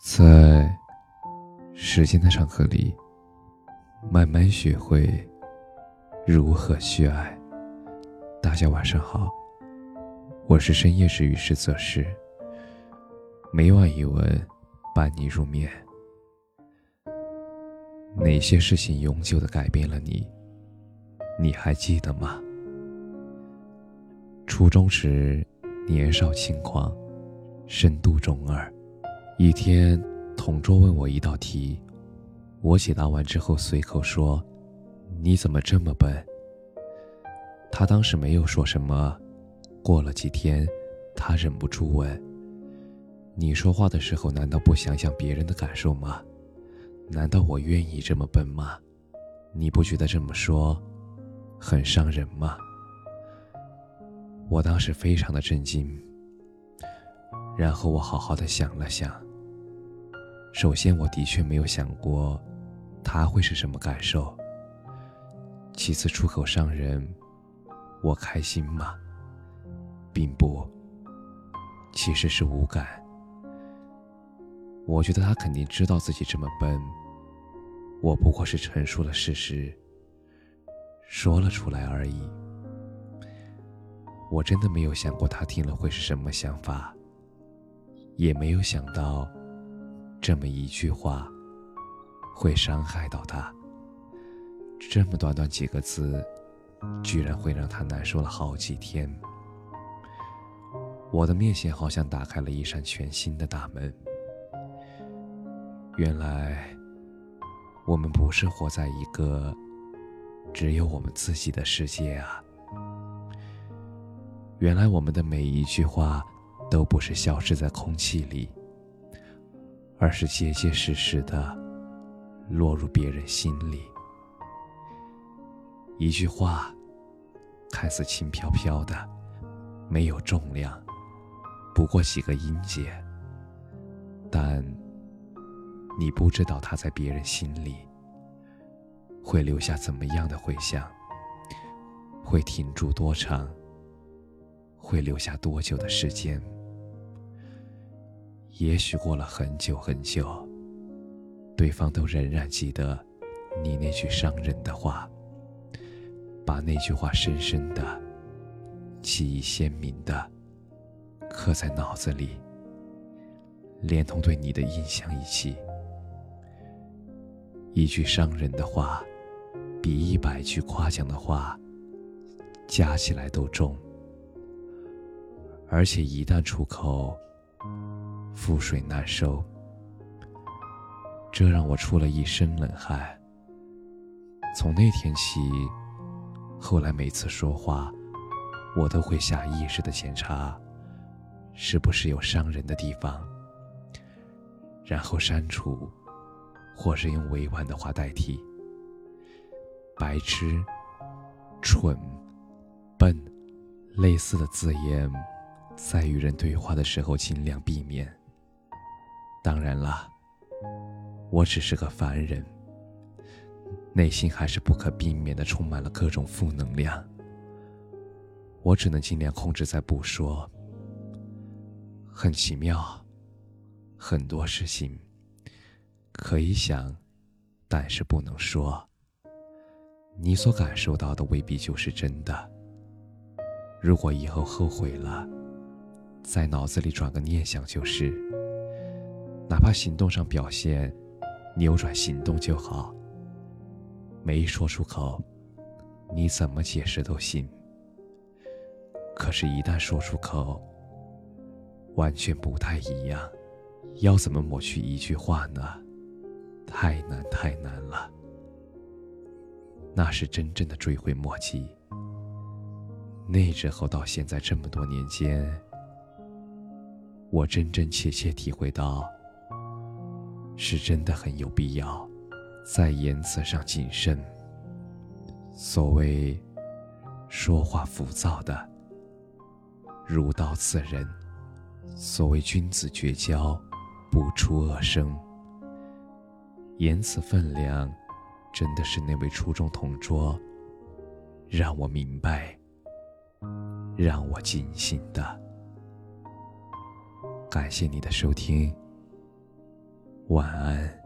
在时间的长河里，慢慢学会如何去爱。大家晚上好，我是深夜治愈师泽师，每晚一文伴你入眠。哪些事情永久的改变了你？你还记得吗？初中时，年少轻狂，深度中二。一天，同桌问我一道题，我解答完之后随口说：“你怎么这么笨？”他当时没有说什么。过了几天，他忍不住问：“你说话的时候难道不想想别人的感受吗？难道我愿意这么笨吗？你不觉得这么说很伤人吗？”我当时非常的震惊。然后我好好的想了想。首先，我的确没有想过，他会是什么感受。其次，出口伤人，我开心吗？并不。其实是无感。我觉得他肯定知道自己这么笨。我不过是陈述了事实，说了出来而已。我真的没有想过他听了会是什么想法。也没有想到，这么一句话会伤害到他。这么短短几个字，居然会让他难受了好几天。我的面前好像打开了一扇全新的大门。原来，我们不是活在一个只有我们自己的世界啊！原来，我们的每一句话。都不是消失在空气里，而是结结实实的落入别人心里。一句话，看似轻飘飘的，没有重量，不过几个音节，但你不知道它在别人心里会留下怎么样的回响，会停住多长，会留下多久的时间。也许过了很久很久，对方都仍然记得你那句伤人的话，把那句话深深的、记忆鲜明的刻在脑子里，连同对你的印象一起。一句伤人的话，比一百句夸奖的话加起来都重，而且一旦出口。覆水难收，这让我出了一身冷汗。从那天起，后来每次说话，我都会下意识的检查，是不是有伤人的地方，然后删除，或是用委婉的话代替。白痴、蠢、笨，类似的字眼，在与人对话的时候尽量避免。当然了，我只是个凡人，内心还是不可避免的充满了各种负能量。我只能尽量控制在不说。很奇妙，很多事情可以想，但是不能说。你所感受到的未必就是真的。如果以后后悔了，在脑子里转个念想就是。哪怕行动上表现扭转行动就好，没说出口，你怎么解释都行。可是，一旦说出口，完全不太一样。要怎么抹去一句话呢？太难太难了。那是真正的追悔莫及。那之后到现在这么多年间，我真真切切体会到。是真的很有必要，在言辞上谨慎。所谓说话浮躁的，如刀刺人；所谓君子绝交，不出恶声。言辞分量，真的是那位初中同桌让我明白、让我警醒的。感谢你的收听。晚安。